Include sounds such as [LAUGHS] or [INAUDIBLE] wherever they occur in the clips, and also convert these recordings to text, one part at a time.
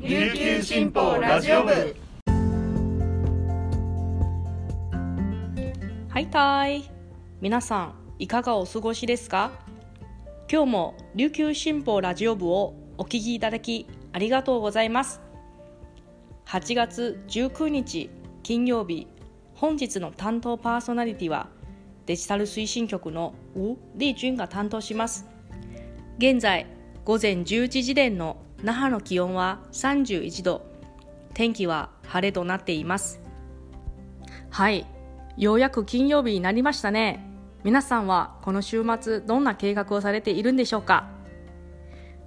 琉球新報ラジオ部。はいたい。皆さんいかがお過ごしですか？今日も琉球新報ラジオ部をお聞きいただきありがとうございます。8月19日金曜日本日の担当パーソナリティはデジタル推進局のウ・リージュンが担当します。現在午前10時時点の那覇の気温は31度。天気は晴れとなっています。はい。ようやく金曜日になりましたね。皆さんはこの週末どんな計画をされているんでしょうか？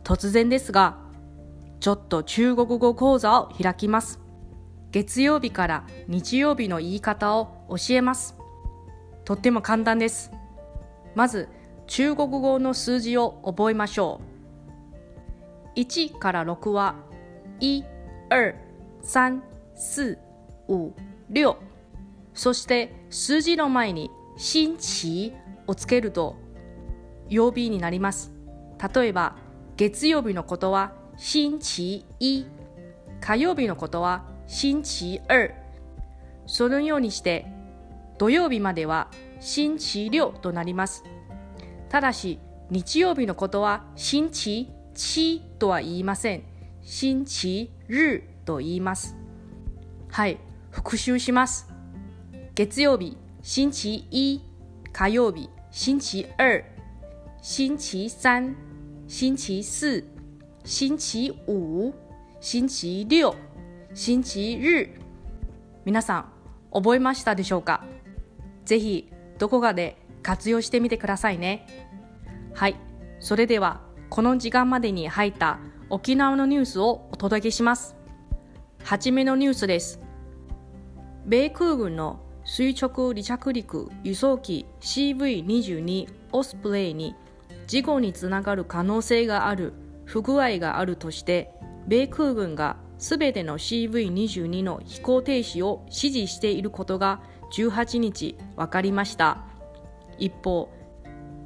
突然ですがちょっと中国語講座を開きます。月曜日から日曜日の言い方を教えます。とっても簡単です。まず中国語の数字を覚えましょう。1から6は1、2、3、4、5、6そして数字の前に新期をつけると曜日になります。例えば月曜日のことは新期1火曜日のことは新期2そのようにして土曜日までは新期6となります。ただし日曜日のことは新期七とは言いません。星期日と言います。はい、復習します。月曜日、星期一、火曜日、星期二、星期三、星期四、星期五、星期六、星期日。皆さん、覚えましたでしょうか？ぜひ、どこかで活用してみてくださいね。はい、それではこの時間までに入った沖縄のニュースをお届けします。はじめのニュースです。米空軍の垂直離着陸輸送機 CV22 オスプレイに事故につながる可能性がある不具合があるとして米空軍がすべての CV22 の飛行停止を指示していることが18日分かりました一方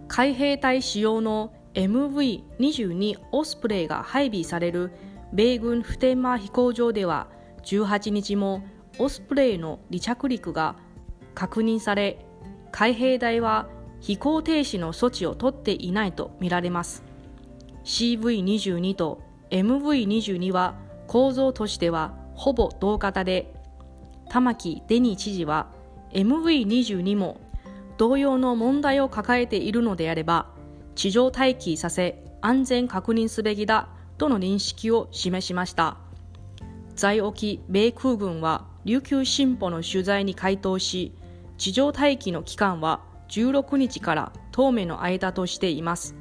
海兵隊使用の MV22 オスプレイが配備される米軍普天間飛行場では18日もオスプレイの離着陸が確認され海兵隊は飛行停止の措置を取っていないとみられます。CV22 と MV22 は構造としてはほぼ同型で玉城デニー知事は MV22 も同様の問題を抱えているのであれば地上待機させ安全確認すべきだとの認識を示しました。在沖米空軍は琉球新報の取材に回答し地上待機の期間は16日から当面の間としています。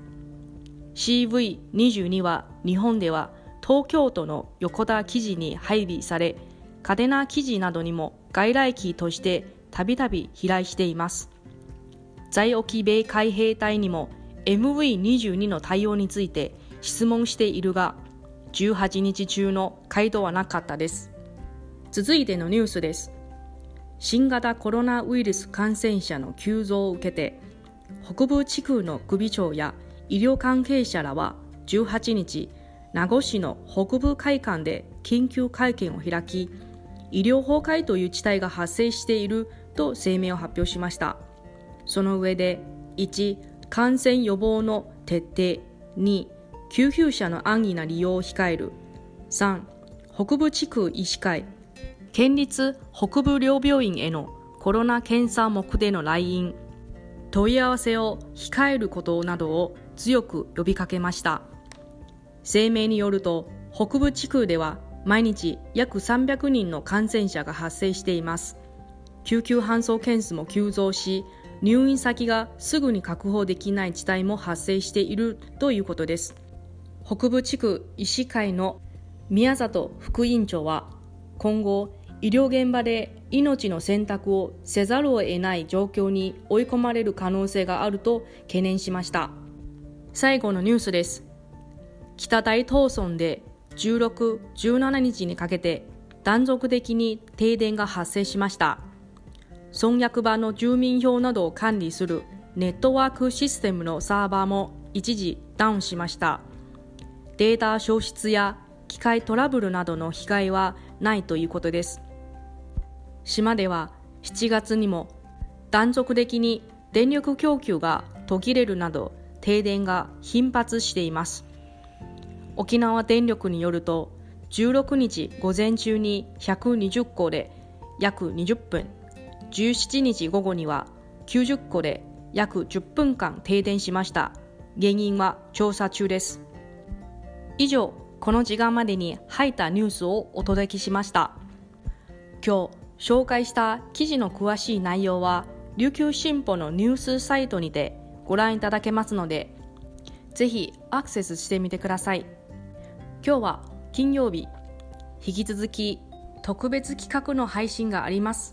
CV22 は日本では東京都の横田記事に配備され嘉手納記事などにも外来機としてたびたび飛来しています。在沖米海兵隊にも MV22 の対応について質問しているが18日中の回答はなかったです。続いてのニュースです。新型コロナウイルス感染者の急増を受けて北部地区の首長や医療関係者らは18日名護市の北部会館で緊急会見を開き医療崩壊という事態が発生していると声明を発表しました。その上で1感染予防の徹底2救急車の安易な利用を控える。3北部地区医師会。県立北部両病院へのコロナ検査目での来院。問い合わせを控えることなどを強く呼びかけました。声明によると北部地区では毎日約300人の感染者が発生しています。救急搬送件数も急増し入院先がすぐに確保できない事態も発生しているということです。北部地区医師会の宮里副委員長は今後医療現場で命の選択をせざるを得ない状況に追い込まれる可能性があると懸念しました。最後のニュースです。北大東村で16、17日にかけて断続的に停電が発生しました。村役場の住民票などを管理するネットワークシステムのサーバーも一時ダウンしました。データ消失や機械トラブルなどの被害はないということです。島では7月にも断続的に電力供給が途切れるなど停電が頻発しています。沖縄電力によると16日午前中に120戸で約20分17日午後には90戸で約10分間停電しました。原因は調査中です。以上この時間までに入ったニュースをお届けしました。今日紹介した記事の詳しい内容は琉球新報のニュースサイトにてご覧いただけますのでぜひアクセスしてみてください。今日は金曜日。引き続き特別企画の配信があります。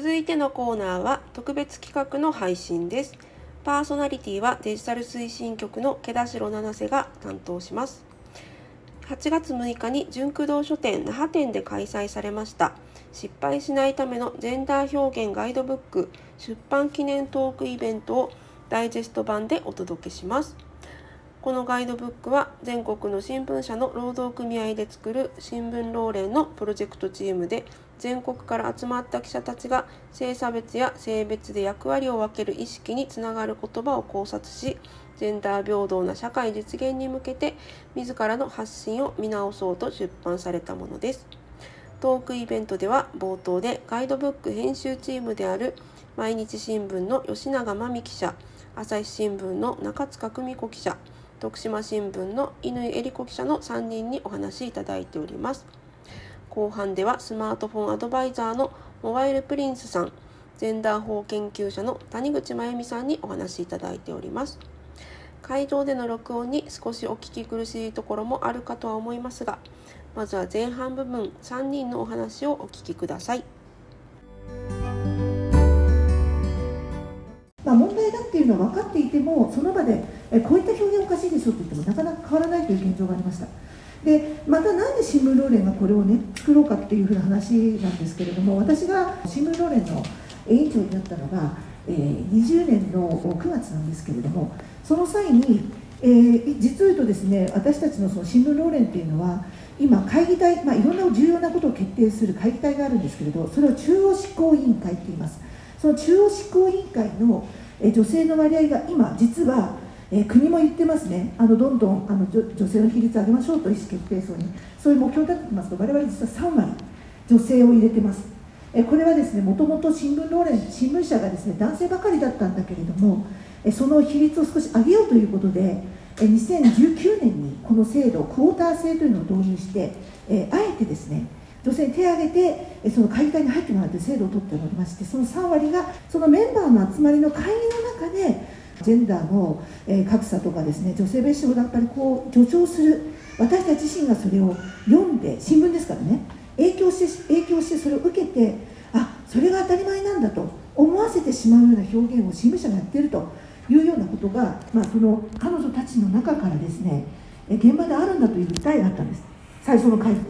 続いてのコーナーは特別企画の配信です。パーソナリティはデジタル推進局の毛田代七瀬が担当します。8月6日に純駆動書店那覇店で開催されました失敗しないためのジェンダー表現ガイドブック出版記念トークイベントをダイジェスト版でお届けします。このガイドブックは全国の新聞社の労働組合で作る新聞労連のプロジェクトチームで全国から集まった記者たちが性差別や性別で役割を分ける意識につながる言葉を考察しジェンダー平等な社会実現に向けて自らの発信を見直そうと出版されたものです。トークイベントでは冒頭でガイドブック編集チームである毎日新聞の吉永真美記者朝日新聞の中塚久美子記者徳島新聞の乾恵理子記者の3人にお話しいただいております後半ではスマートフォンアドバイザーのモバイルプリンスさんジェンダー法研究者の谷口真由美さんにお話しいただいております会場での録音に少しお聞き苦しいところもあるかとは思いますがまずは前半部分3人のお話をお聞きください。まあ、問題だっていうのは分かっていてもその場でえこういった表現おかしいでしょって言ってもなかなか変わらないという現状がありましたでまたなんで新聞労連がこれをね作ろうかっていうふうな話なんですけれども私が新聞労連の委員長になったのが、えー、20年の9月なんですけれどもその際に、えー、実を言うとですね私たちのその新聞労連っていうのは今会議体、まあ、いろんな重要なことを決定する会議体があるんですけれどそれを中央執行委員会って言います。その中央執行委員会の女性の割合が今実は、え国も言ってますね。あのどんどんあの女性の比率上げましょうと意思決定層に。そういう目標を立ててますと我々実は3割女性を入れてます。えこれはですねもともと新聞労連新聞社がですね男性ばかりだったんだけれどもえその比率を少し上げようということで2019年にこの制度クォーター制というのを導入してえあえてですね女性に手を挙げてその会議体に入ってもらうという制度を取っておりましてその3割がそのメンバーの集まりの会議の中でジェンダーの格差とかですね女性別称だったりこう助長する。私たち自身がそれを読んで新聞ですからね。影響して影響してそれを受けてあそれが当たり前なんだと思わせてしまうような表現を新聞社がやっているというようなことが、まあ、その彼女たちの中からですね現場であるんだという訴えがあったんです。最初の会議。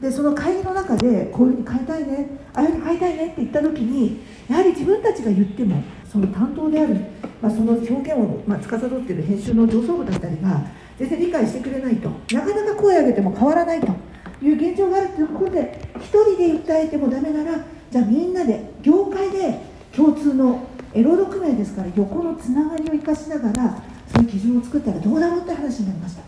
でその会議の中でこういうふうに変えたいねああいうふうに変えたいねって言った時にやはり自分たちが言ってもその担当である、まあ、その表現を、まあ、司っている編集の上層部だったりが全然理解してくれないとなかなか声を上げても変わらないという現状があるということで1人で訴えてもダメならじゃあみんなで業界で共通の労働組合ですから横のつながりを生かしながらそういう基準を作ったらどうだろうって話になりました。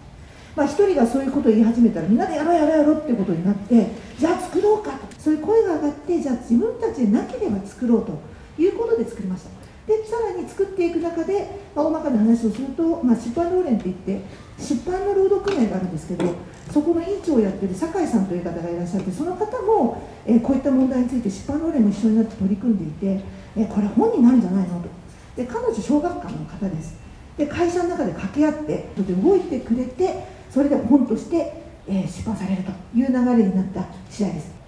まあ、1人がそういうことを言い始めたらみんなでやろうやろうやろうってことになってじゃあ作ろうかとそういう声が上がってじゃあ自分たちでなければ作ろうということで作りましたでさらに作っていく中で、大まかな話をすると、まあ、出版労連っていって出版の労働組合があるんですけどそこの委員長をやってる酒井さんという方がいらっしゃってその方も、えー、こういった問題について出版労連も一緒になって取り組んでいて、えー、これ本になるんじゃないの？と。で彼女小学館の方です。で会社の中で掛け合って動いてくれてそれで本として、えー、出版されるという流れになった次第です。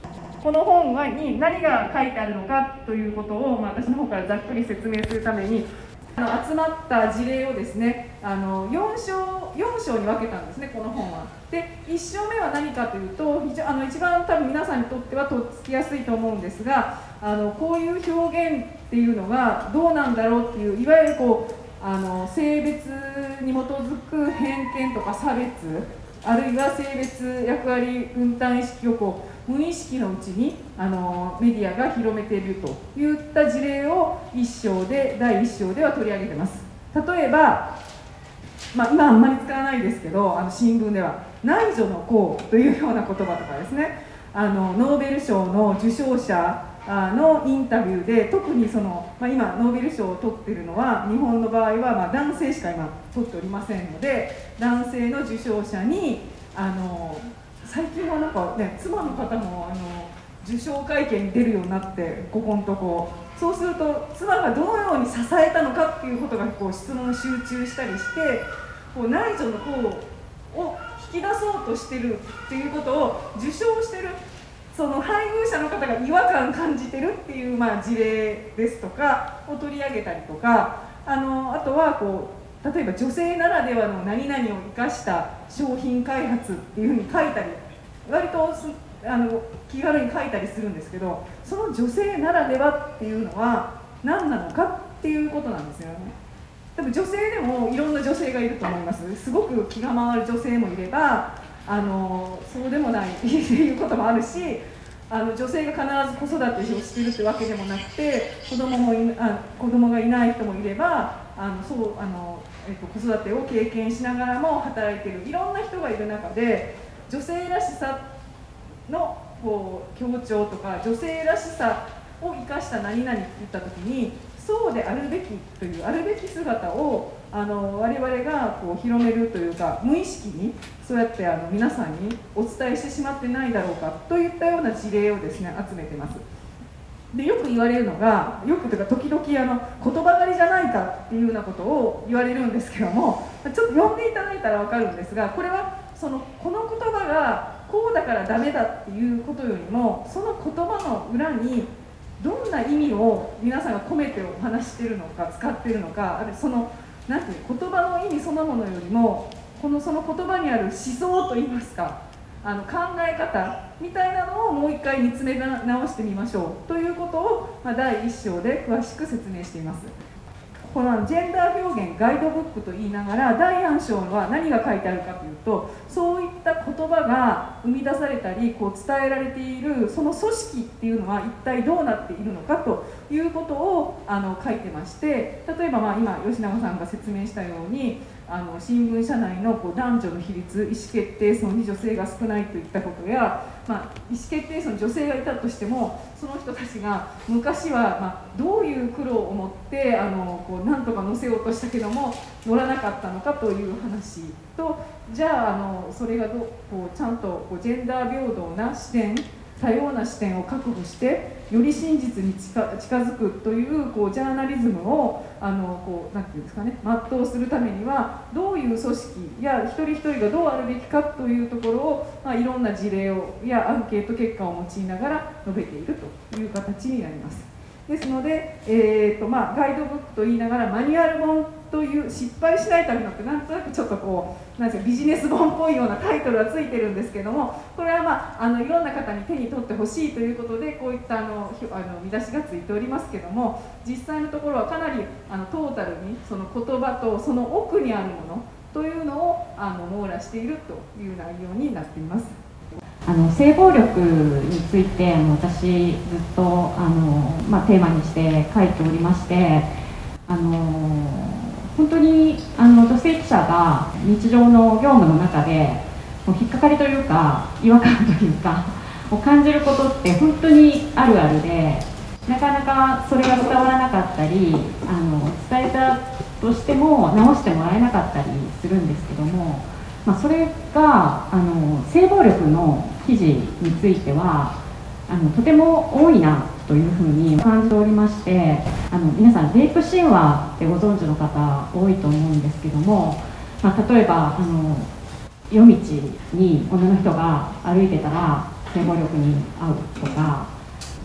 この本に何が書いてあるのかということを、まあ、私の方からざっくり説明するためにあの集まった事例をですねあの4章 ,4 章に分けたんですねこの本は。で1章目は何かというと非常あの一番多分皆さんにとってはとっつきやすいと思うんですがあのこういう表現っていうのがどうなんだろうっていういわゆるこうあの性別に基づく偏見とか差別あるいは性別役割分担意識をこう無意識のうちにあのメディアが広めているといった事例を1章で第1章では取り上げてます。例えば、まあ、今あんまり使わないですけどあの新聞では内助の功というような言葉とかですね。あのノーベル賞の受賞者のインタビューで特にその、まあ、今ノーベル賞を取ってるのは日本の場合はまあ男性しか今取っておりませんので男性の受賞者にあの最近はなんかね妻の方もあの受賞会見に出るようになってここのとこ。そうすると妻がどのように支えたのかっていうことがこう質問集中したりしてこう内助の方を引き出そうとしてるっていうことを受賞してるその配偶者の方が違和感感じてるっていう、まあ、事例ですとかを取り上げたりとかあのあとはこう例えば女性ならではの何々を生かした商品開発っていうふうに書いたり割とあの気軽に書いたりするんですけどその女性ならではっていうのは何なのかっていうことなんですよね。多分女性でもいろんな女性がいると思います。すごく気が回る女性もいればあのそうでもないっていうこともあるしあの女性が必ず子育てをしてるってわけでもなくて子供もいあ子供がいない人もいればあのそうあのえっと、子育てを経験しながらも働いてるいろんな人がいる中で女性らしさのこう強調とか女性らしさを生かした何々って言った時にそうであるべきというあるべき姿をあの我々がこう広めるというか無意識にそうやってあの皆さんにお伝えしてしまってないだろうかといったような事例をですね集めてます。でよく言われるのがよくというか時々あの言葉狩りじゃないかっていうようなことを言われるんですけどもちょっと読んでいただいたら分かるんですがこれはそのこの言葉がこうだからダメだっていうことよりもその言葉の裏にどんな意味を皆さんが込めてお話してるのか使ってるのかあるいはそのなんていう言葉の意味そのものよりもこのその言葉にある思想といいますかあの考え方みたいなのをもう一回見つめ直してみましょうということを、まあ、第1章で詳しく説明しています。このジェンダー表現ガイドブックと言いながら第4章は何が書いてあるかというとそういった言葉が生み出されたりこう伝えられているその組織っていうのは一体どうなっているのかということをあの書いてまして例えばまあ今吉永さんが説明したようにあの新聞社内のこう男女の比率意思決定層に女性が少ないといったことや、まあ、意思決定層に女性がいたとしてもその人たちが昔は、まあ、どういう苦労を持ってあのこうなんとか載せようとしたけども乗らなかったのかという話とじゃああのそれがどこうちゃんとこうジェンダー平等な視点多様な視点を確保してより真実に近づくというこうジャーナリズムをあのこうなんていうんですかね全うするためにはどういう組織や一人一人がどうあるべきかというところを、まあ、いろんな事例をやアンケート結果を用いながら述べているという形になります。ですので、えーとまあ、ガイドブックと言いながらマニュアル本という失敗しないためのってなんとなくちょっとこうなんですかビジネス本っぽいようなタイトルがついてるんですけどもこれは、まあ、あのいろんな方に手に取ってほしいということでこういったあのあの見出しがついておりますけども実際のところはかなりあのトータルにその言葉とその奥にあるものというのをあの網羅しているという内容になっています。あの性暴力について私ずっとあの、まあ、テーマにして書いておりましてあの本当にあの女性記者が日常の業務の中でもう引っかかりというか違和感というかを感じることって本当にあるあるでなかなかそれが伝わらなかったりあの伝えたとしても直してもらえなかったりするんですけども。まあ、それがあの性暴力の記事についてはあのとても大いなというふうに感じておりましてあの皆さんレイプ神話ってご存知の方多いと思うんですけども、まあ、例えばあの夜道に女の人が歩いてたら性暴力に遭うとか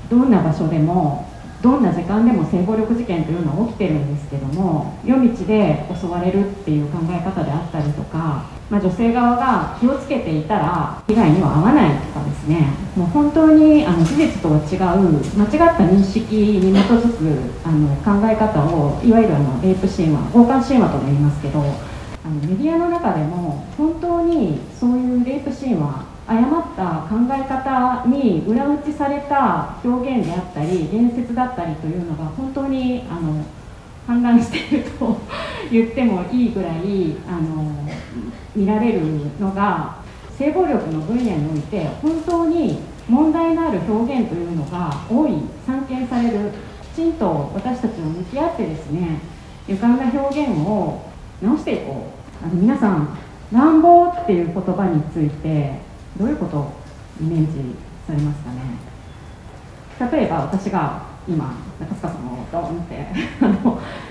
どんな場所でもどんな時間でも性暴力事件というのは起きてるんですけども夜道で襲われるっていう考え方であったりとか、まあ、女性側が気をつけていたら被害には遭わないとかですね。もう本当にあの事実とは違う間違った認識に基づくあの考え方をいわゆるあのレイプ神話強姦神話とも言いますけどあのメディアの中でも本当にそういうレイプ神話誤った考え方に裏打ちされた表現であったり言説だったりというのが本当にあの氾濫していると言ってもいいぐらいあの見られるのが性暴力の分野において本当に問題のある表現というのが多い散見されるきちんと私たちも向き合ってですね歪んだ表現を直していこう。あの皆さん乱暴っていう言葉についてどういうことをイメージされますかね？例えば私が今中塚さんをドンってあの [LAUGHS]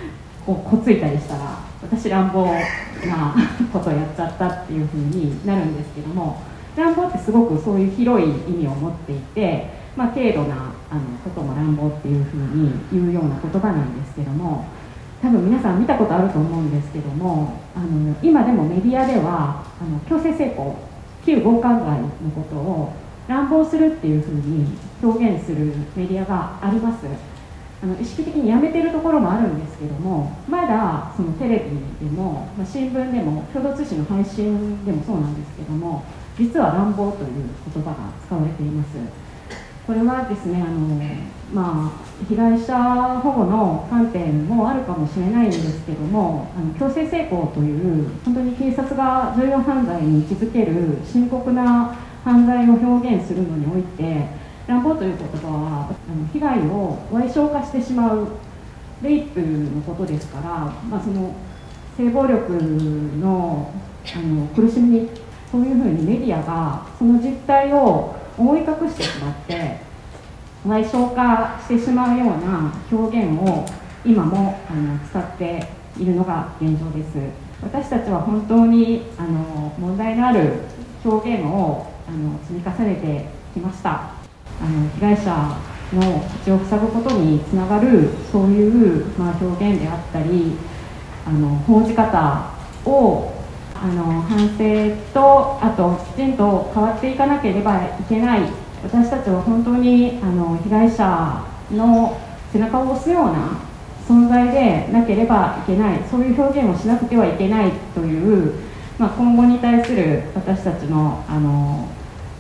こうこついたりしたら私乱暴なことをやっちゃったっていうふうになるんですけども乱暴ってすごくそういう広い意味を持っていて、まあ、軽度なあのことも乱暴っていうふうに言うような言葉なんですけども多分皆さん見たことあると思うんですけどもあの今でもメディアではあの強制性交旧強姦罪のことを乱暴するっていうふうに表現するメディアがあります。あの意識的にやめてるところもあるんですけどもまだそのテレビでも、まあ、新聞でも共同通信の配信でもそうなんですけども実は乱暴という言葉が使われています。これはですねあの、まあ、被害者保護の観点もあるかもしれないんですけどもあの強制性交という本当に警察が重要犯罪に位置づける深刻な犯罪を表現するのにおいて乱暴という言葉はあの被害を賠償化してしまうレイプのことですから、まあ、その性暴力のあの苦しみにそういうふうにメディアがその実態を覆い隠してしまって賠償化してしまうような表現を今もあの使っているのが現状です。私たちは本当にあの問題のある表現をあの積み重ねてきました。あの被害者の口を塞ぐことにつながるそういう、まあ、表現であったりあの報じ方をあの反省とあときちんと変わっていかなければいけない。私たちは本当にあの被害者の背中を押すような存在でなければいけない。そういう表現をしなくてはいけないという、まあ、今後に対する私たちのあの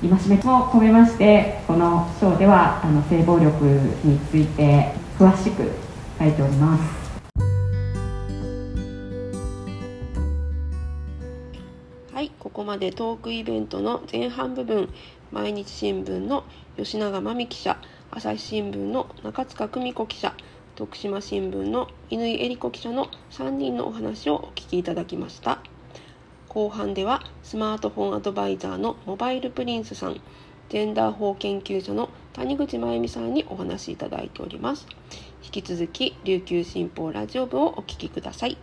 戒めも込めましてこの章ではあの性暴力について詳しく書いております。はいここまでトークイベントの前半部分毎日新聞の吉永真美記者朝日新聞の中塚久美子記者徳島新聞の乾恵理子記者の3人のお話をお聞きいただきました後半ではスマートフォンアドバイザーのモバイルプリンスさんジェンダー法研究者の谷口真由美さんにお話しいただいております。引き続き琉球新報ラジオ部をお聞きください。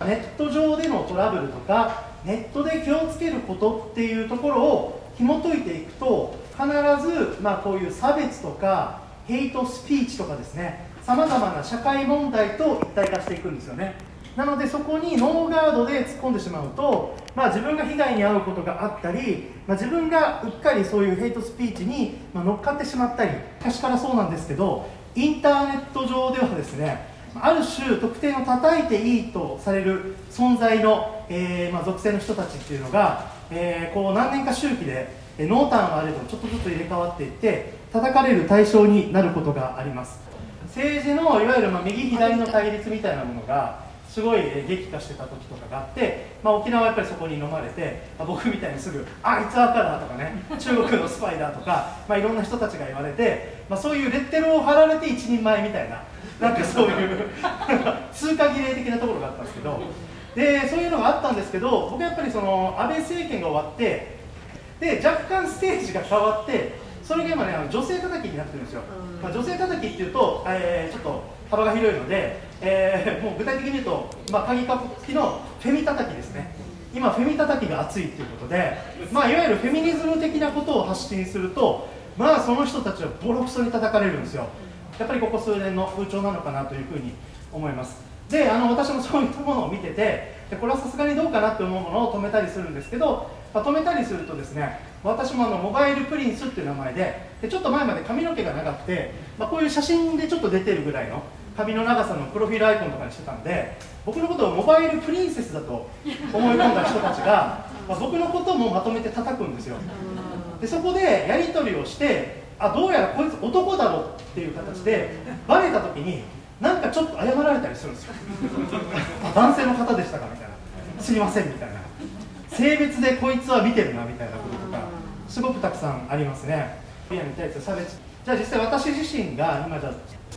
ネット上でのトラブルとかネットで気をつけることっていうところを紐解いていくと必ず、まあ、こういう差別とかヘイトスピーチとかですねさまざまな社会問題と一体化していくんですよね。なのでそこにノーガードで突っ込んでしまうと、まあ、自分が被害に遭うことがあったり、まあ、自分がうっかりそういうヘイトスピーチに乗っかってしまったり昔からそうなんですけどインターネット上ではですねある種特定の叩いていいとされる存在の、えー、まあ、属性の人たちっていうのが、えー、こう何年か周期で濃淡はあれどちょっとずつ入れ替わっていって叩かれる対象になることがあります。政治のいわゆるま右左の対立みたいなものがすごい激化してた時とかがあって、まあ、沖縄はやっぱりそこに飲まれて、まあ、僕みたいにすぐ「あいつ赤だ」とかね [LAUGHS] 中国のスパイだとか、まあ、いろんな人たちが言われて、まあ、そういうレッテルを貼られて一人前みたいななんかそういう [LAUGHS] 通過儀礼的なところがあったんですけどでそういうのがあったんですけど僕やっぱりその安倍政権が終わってで若干ステージが変わってそれが今ねあの女性叩きになってるんですよ、まあ、女性叩きっていうと、えー、ちょっと幅が広いので、えー、[LAUGHS] もう具体的に言うと、まあ、鍵かきのフェミ叩きですね。今フェミ叩きが熱いっていうことで、まあ、いわゆるフェミニズム的なことを発信するとまあその人たちはボロクソに叩かれるんですよ。やっぱりここ数年の風潮なのかなというふうに思います。であの私も [LAUGHS] そういったものを見ててでこれはさすがにどうかなって思うものを止めたりするんですけど、まあ、止めたりするとですね私もあのモバイルプリンスっていう名前ででちょっと前まで髪の毛が長くて、まあ、こういう写真でちょっと出てるぐらいの髪の長さのプロフィールアイコンとかにしてたんで僕のことをモバイルプリンセスだと思い込んだ人たちが、まあ、僕のこともまとめて叩くんですよ。でそこでやり取りをしてあどうやらこいつ男だろっていう形でバレた時になんかちょっと謝られたりするんですよ。[LAUGHS] 男性の方でしたかみたいな。すいませんみたいな。性別でこいつは見てるなみたいなこととかすごくたくさんありますね。ビアに対する差別。じゃあ実際私自身が今じゃ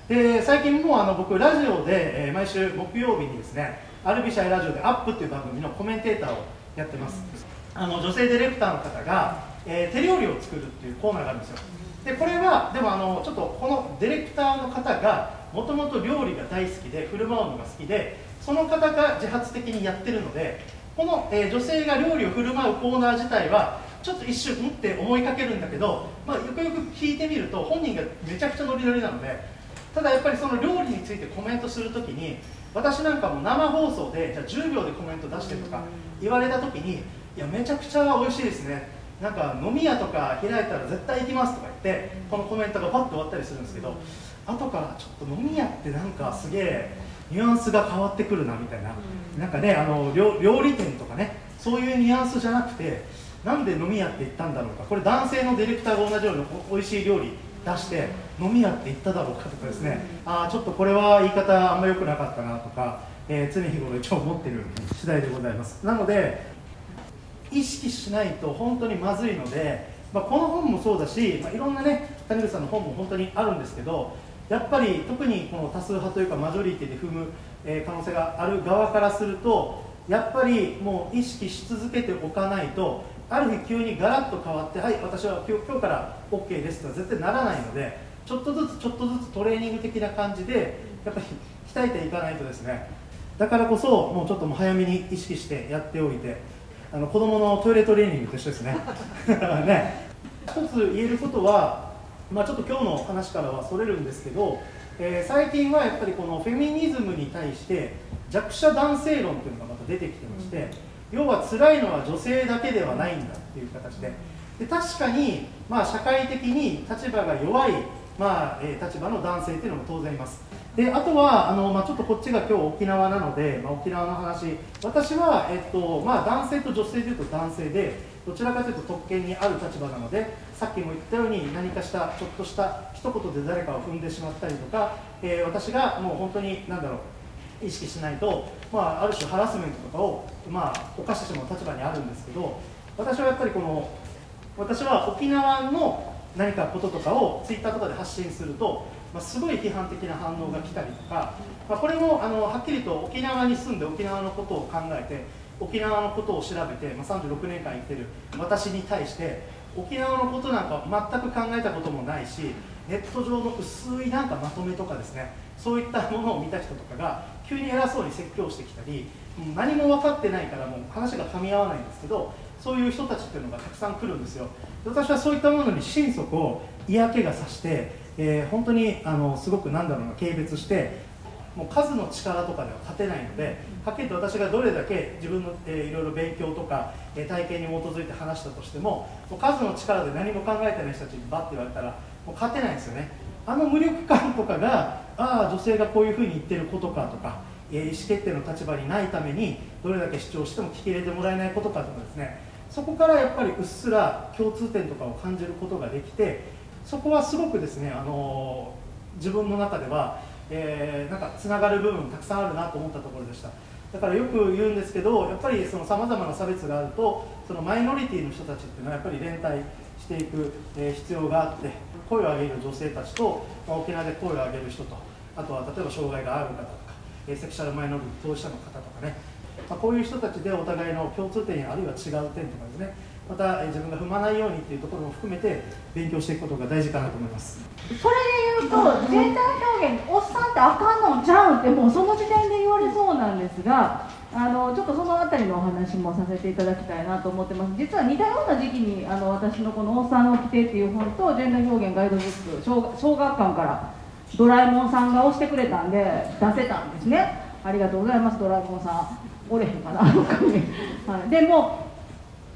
で最近もうあの僕ラジオで、えー、毎週木曜日にですねアルビシャイラジオで「アップっていう番組のコメンテーターをやってます。あの女性ディレクターの方が、えー、手料理を作るっていうコーナーがあるんですよ。でこれはでもあのちょっとこのディレクターの方がもともと料理が大好きで振る舞うのが好きでその方が自発的にやってるのでこの、えー、女性が料理を振る舞うコーナー自体はちょっと一瞬うって思いかけるんだけど、まあ、よくよく聞いてみると本人がめちゃくちゃノリノリなのでただやっぱりその料理についてコメントするときに私なんかも生放送でじゃあ10秒でコメント出してとか言われたときにいやめちゃくちゃ美味しいですね。なんか飲み屋とか開いたら絶対行きますとか言ってこのコメントがパッと終わったりするんですけど後からちょっと飲み屋ってなんかすげえニュアンスが変わってくるなみたいな、なんかねあの料理店とかねそういうニュアンスじゃなくてなんで飲み屋って言ったんだろうか。これ男性のディレクターが同じように美味しい料理出して飲み屋って言っただろうかとかですね、ああちょっとこれは言い方あんま良くなかったなとか、えー、常日頃一応思ってる次第でございます。なので意識しないと本当にまずいので、まあ、この本もそうだし、まあ、いろんなね谷口さんの本も本当にあるんですけどやっぱり特にこの多数派というかマジョリティで踏む、え、可能性がある側からするとやっぱりもう意識し続けておかないとある日急にガラッと変わってはい私は今日から OK ですとは絶対ならないのでちょっとずつちょっとずつトレーニング的な感じでやっぱり鍛えていかないとですね。だからこそもうちょっと早めに意識してやっておいてあの子供のトイレトレーニングと一緒ですね。[LAUGHS] ね。一つ言えることは、まあ、ちょっと今日の話からはそれるんですけど、えー、最近はやっぱりこのフェミニズムに対して弱者男性論っていうのがまた出てきてまして、要は辛いのは女性だけではないんだっていう形で。で確かに、まあ、社会的に立場が弱い、まあえー、立場の男性っていうのも当然います。であとはあの、まあ、ちょっとこっちが今日沖縄なので、まあ、沖縄の話。私は、えっとまあ、男性と女性でいうと男性でどちらかというと特権にある立場なのでさっきも言ったように何かしたちょっとした一言で誰かを踏んでしまったりとか、えー、私がもう本当に何だろう意識しないと、まあ、ある種ハラスメントとかを、まあ、犯してしまう立場にあるんですけど私はやっぱりこの私は沖縄の何かこととかをツイッターとかで発信するとまあ、すごい批判的な反応が来たりとか、まあ、これもあのはっきりと沖縄に住んで沖縄のことを考えて沖縄のことを調べて、まあ、36年間生きてる私に対して沖縄のことなんか全く考えたこともないしネット上の薄いなんかまとめとかですねそういったものを見た人とかが急に偉そうに説教してきたり何も分かってないからもう話が噛み合わないんですけどそういう人たちっていうのがたくさん来るんですよ。私はそういったものに心底を嫌気がさしてえー、本当にあのすごくなんだろうな軽蔑してもう数の力とかでは勝てないのではっきりと私がどれだけ自分の、えー、いろいろ勉強とか、えー、体験に基づいて話したとしてももう数の力で何も考えてない人たちにバッて言われたらもう勝てないんですよね。あの無力感とかがああ女性がこういうふうに言ってることかとか、えー、意思決定の立場にないためにどれだけ主張しても聞き入れてもらえないことかとかですね。そこからやっぱりうっすら共通点とかを感じることができてそこはすごくですねあの自分の中では、えー、なんかつながる部分たくさんあるなと思ったところでした。だからよく言うんですけどやっぱりさまざまな差別があるとそのマイノリティの人たちっていうのはやっぱり連帯していく、えー、必要があって声を上げる女性たちと、まあ、沖縄で声を上げる人とあとは例えば障害がある方とか、えー、セクシャルマイノリティ当事者の方とかね、まあ、こういう人たちでお互いの共通点やあるいは違う点とかですね。また自分が踏まないようにっていうところも含めて勉強していくことが大事かなと思います。それで言うとジェンダー表現おっさんってあかんのちゃうんってもうその時点で言われそうなんですがあのちょっとその辺りのお話もさせていただきたいなと思ってます。実は似たような時期にあの私のこの「おっさんの規定」っていう本とジェンダー表現ガイドブック小小学館からドラえもんさんが押してくれたんで出せたんですね。ありがとうございますドラえもんさん。おれへんかな、はい、でも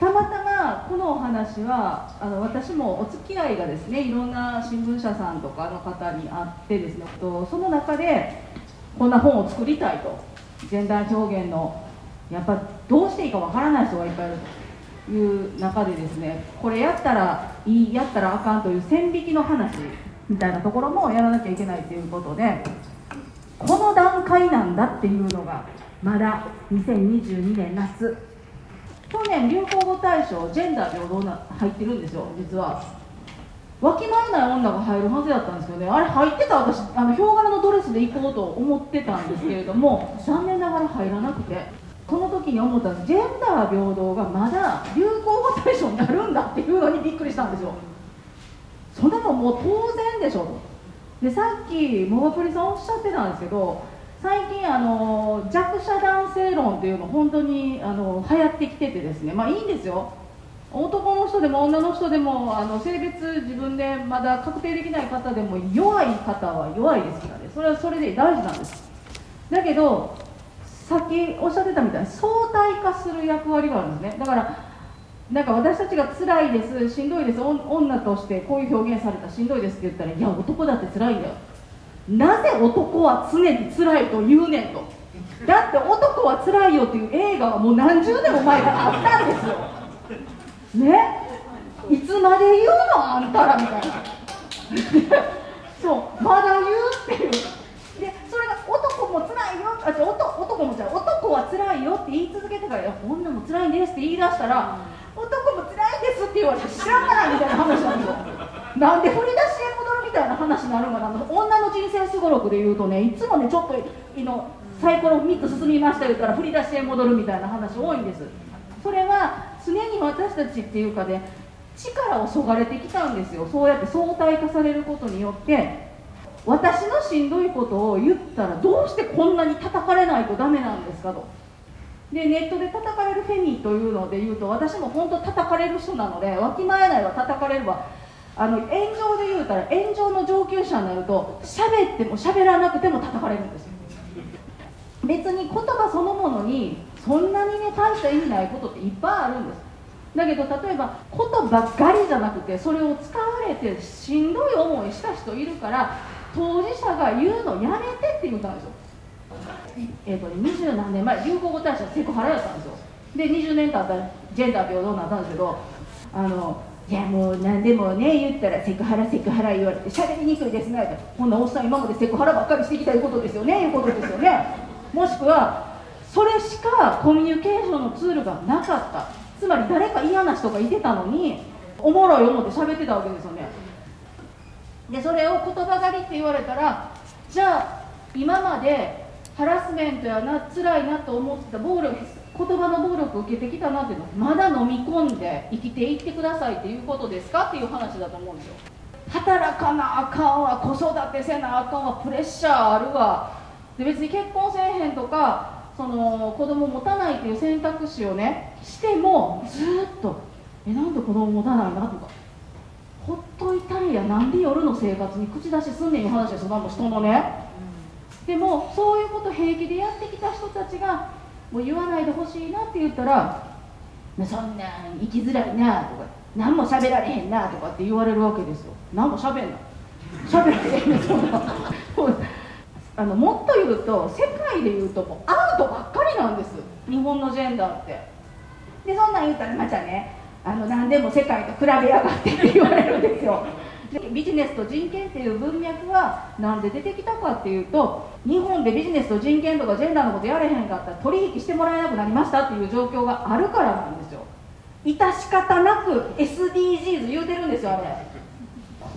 たまたまこのお話はあの私もお付き合いがですねいろんな新聞社さんとかの方にあってですねその中でこんな本を作りたいとジェンダー表現のやっぱどうしていいかわからない人がいっぱいいるという中でですねこれやったらいいやったらあかんという線引きの話みたいなところもやらなきゃいけないということでこの段階なんだっていうのがまだ2022年夏去年流行語大賞ジェンダー平等な入ってるんですよ実は。わきまえない女が入るはずだったんですけどねあれ入ってた私あのヒョウ柄のドレスで行こうと思ってたんですけれども [LAUGHS] 残念ながら入らなくて。その時に思ったんですジェンダー平等がまだ流行語大賞になるんだっていうのにびっくりしたんですよ。そんなのもう当然でしょ。とでさっきモガプリさんおっしゃってたんですけど最近あの弱者男性論っていうの本当にあの流行ってきててですね。まあいいんですよ。男の人でも女の人でもあの性別自分でまだ確定できない方でも弱い方は弱いですからね。それはそれで大事なんです。だけどさっきおっしゃってたみたいに相対化する役割があるんですね。だからなんか私たちが辛いですしんどいです女としてこういう表現されたしんどいですって言ったらいや男だって辛いんだよ。なぜ男は常に辛いと言うねんと。だって男は辛いよっていう映画はもう何十年も前からあったんですよ。ね？いつまで言うのあんたらみたいな。そうまだ言うっていう。でそれが男も辛いよ。あ男男も辛い。男は辛いよって言い続けてからいや女も辛いんですって言い出したら、男も辛いですって言われて知らんかなみたいな話なんですよ。なんで振り出しへ戻るみたいな話になるのかな。女の人生すごろくで言うとねいつもねちょっといのサイコロ3つ進みました言ったら振り出しへ戻るみたいな話多いんです。それは常に私たちっていうかね力をそがれてきたんですよ。そうやって相対化されることによって私のしんどいことを言ったらどうしてこんなに叩かれないとダメなんですかと。でネットで叩かれるフェミというので言うと私も本当叩かれる人なのでわきまえないは叩かれるわ。あの炎上で言うたら炎上の上級者になると喋っても喋らなくても叩かれるんですよ。別に言葉そのものにそんなにね大した意味ないことっていっぱいあるんです。だけど例えばことばっかりじゃなくてそれを使われてしんどい思いした人いるから当事者が言うのやめてって言ったんですよ。えーとね、20何年前流行語大賞セクハラやったんですよ。で20年経ったらジェンダー平等になったんですけどあのいやもう何でもね言ったらセクハラセクハラ言われて喋りにくいですね。ってこんなおっさん今までセクハラばっかりしてきたいうことですよね。いうことですよね。もしくはそれしかコミュニケーションのツールがなかった。つまり誰か嫌な人がいてたのにおもろい思って喋ってたわけですよね。でそれを言葉狩りって言われたらじゃあ今までハラスメントやな辛いなと思ってた暴力言葉の暴力を受けてきたなっていうのまだ飲み込んで生きていってくださいっていうことですかっていう話だと思うんですよ。働かなあかんわ子育てせなあかんわプレッシャーあるわ。で別に結婚せえへんとかその子供持たないっていう選択肢をねしてもずっとえなんで子供持たないなとか。ほっといたんやなんで夜の生活に口出しすんねんいう話ですよ人のね。うんでもそういうこと平気でやってきた人たちがもう言わないでほしいなって言ったらそんな生きづらいなとか何も喋られへんなとかって言われるわけですよ何も喋んな [LAUGHS] 喋られへんねそんな [LAUGHS] あのもっと言うと世界で言うともうアウトばっかりなんです。日本のジェンダーって。でそんなん言ったらまたねあの何でも世界と比べやがってって言われるんですよ。ビジネスと人権っていう文脈は何で出てきたかっていうと日本でビジネスと人権とかジェンダーのことやれへんかったら取引してもらえなくなりましたっていう状況があるからなんですよ。致し方なく SDGs 言うてるんですよあれ。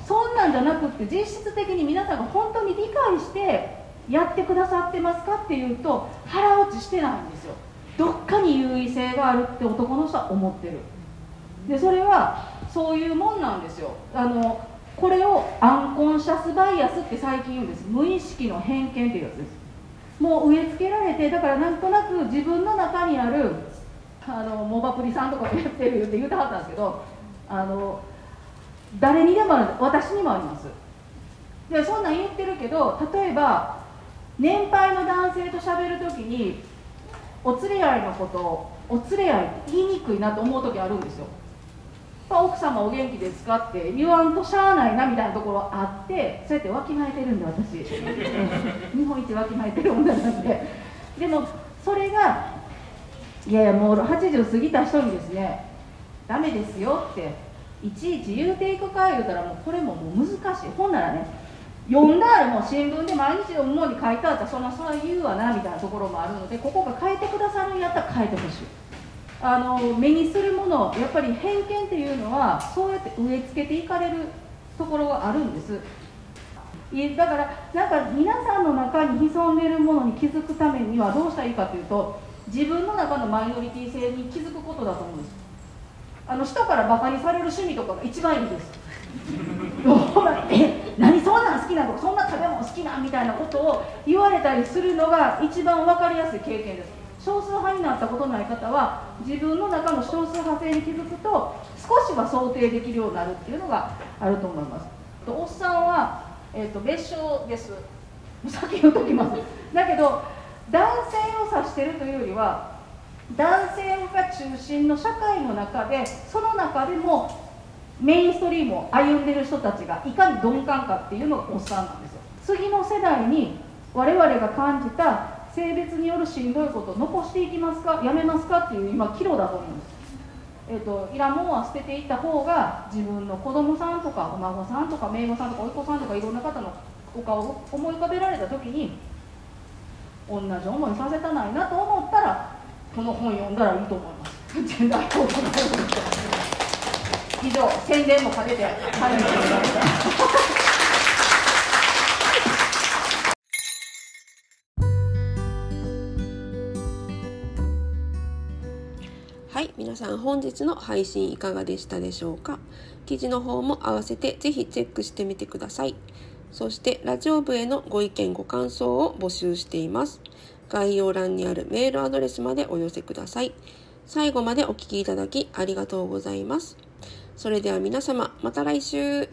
そんなんじゃなくって実質的に皆さんが本当に理解してやってくださってますかっていうと腹落ちしてないんですよ。どっかに優位性があるって男の人は思ってる。でそれはそういうもんなんですよ。あのこれをアンコンシャスバイアスって最近言うんです。無意識の偏見っていうやつです。もう植え付けられてだからなんとなく自分の中にあるあのモバプリさんとかもやってるって言ってはったんですけどあの誰にでもある私にもあります。でそんなん言ってるけど例えば年配の男性と喋るときにお連れ合いのことをお連れ合いって言いにくいなと思う時あるんですよ。奥様お元気ですか？って言わんとしゃあないなみたいなところあってそうやってわきまえてるんで私。[LAUGHS] 日本一わきまえてる女なんで。でもそれがいやいやもう80過ぎた人にですねダメですよっていちいち言うていくか言うたらもうこれももう難しい。ほんならね読んだらもう新聞で毎日読むのに書いてあったそんなそれ言うわなみたいなところもあるのでここが変えてくださるんやったら変えてほしい。あの目にするものやっぱり偏見っていうのはそうやって植え付けていかれるところがあるんです。だからなんか皆さんの中に潜んでいるものに気づくためにはどうしたらいいかというと自分の中のマイノリティ性に気づくことだと思うんです。あの人からバカにされる趣味とかが一番いいんです。[LAUGHS] え何そんなん好きなの？そんな食べ物好きな？みたいなことを言われたりするのが一番分かりやすい経験です。少数派になったことない方は自分の中の少数派性に気づくと少しは想定できるようになるっていうのがあると思います。とおっさんは、えーと、別称です。先言うときます。だけど男性を指してるというよりは男性が中心の社会の中でその中でもメインストリームを歩んでる人たちがいかに鈍感かっていうのがおっさんなんですよ。次の世代に我々が感じた性別によるしんどいことを残していきますか？やめますかっていう今岐路だと思うんです、えーと、いらんもんは捨てていった方が自分の子供さんとかお孫さんとか姪御さんとかおいっ子さんとかいろんな方のお顔を思い浮かべられた時に同じ思いさせたないなと思ったらこの本読んだらいいと思います。ジェンダー評価の以上宣伝も兼ねて。初めてござい。皆さん本日の配信いかがでしたでしょうか？記事の方も合わせてぜひチェックしてみてください。そしてラジオ部へのご意見ご感想を募集しています。概要欄にあるメールアドレスまでお寄せください。最後までお聴きいただきありがとうございます。それでは皆様また来週。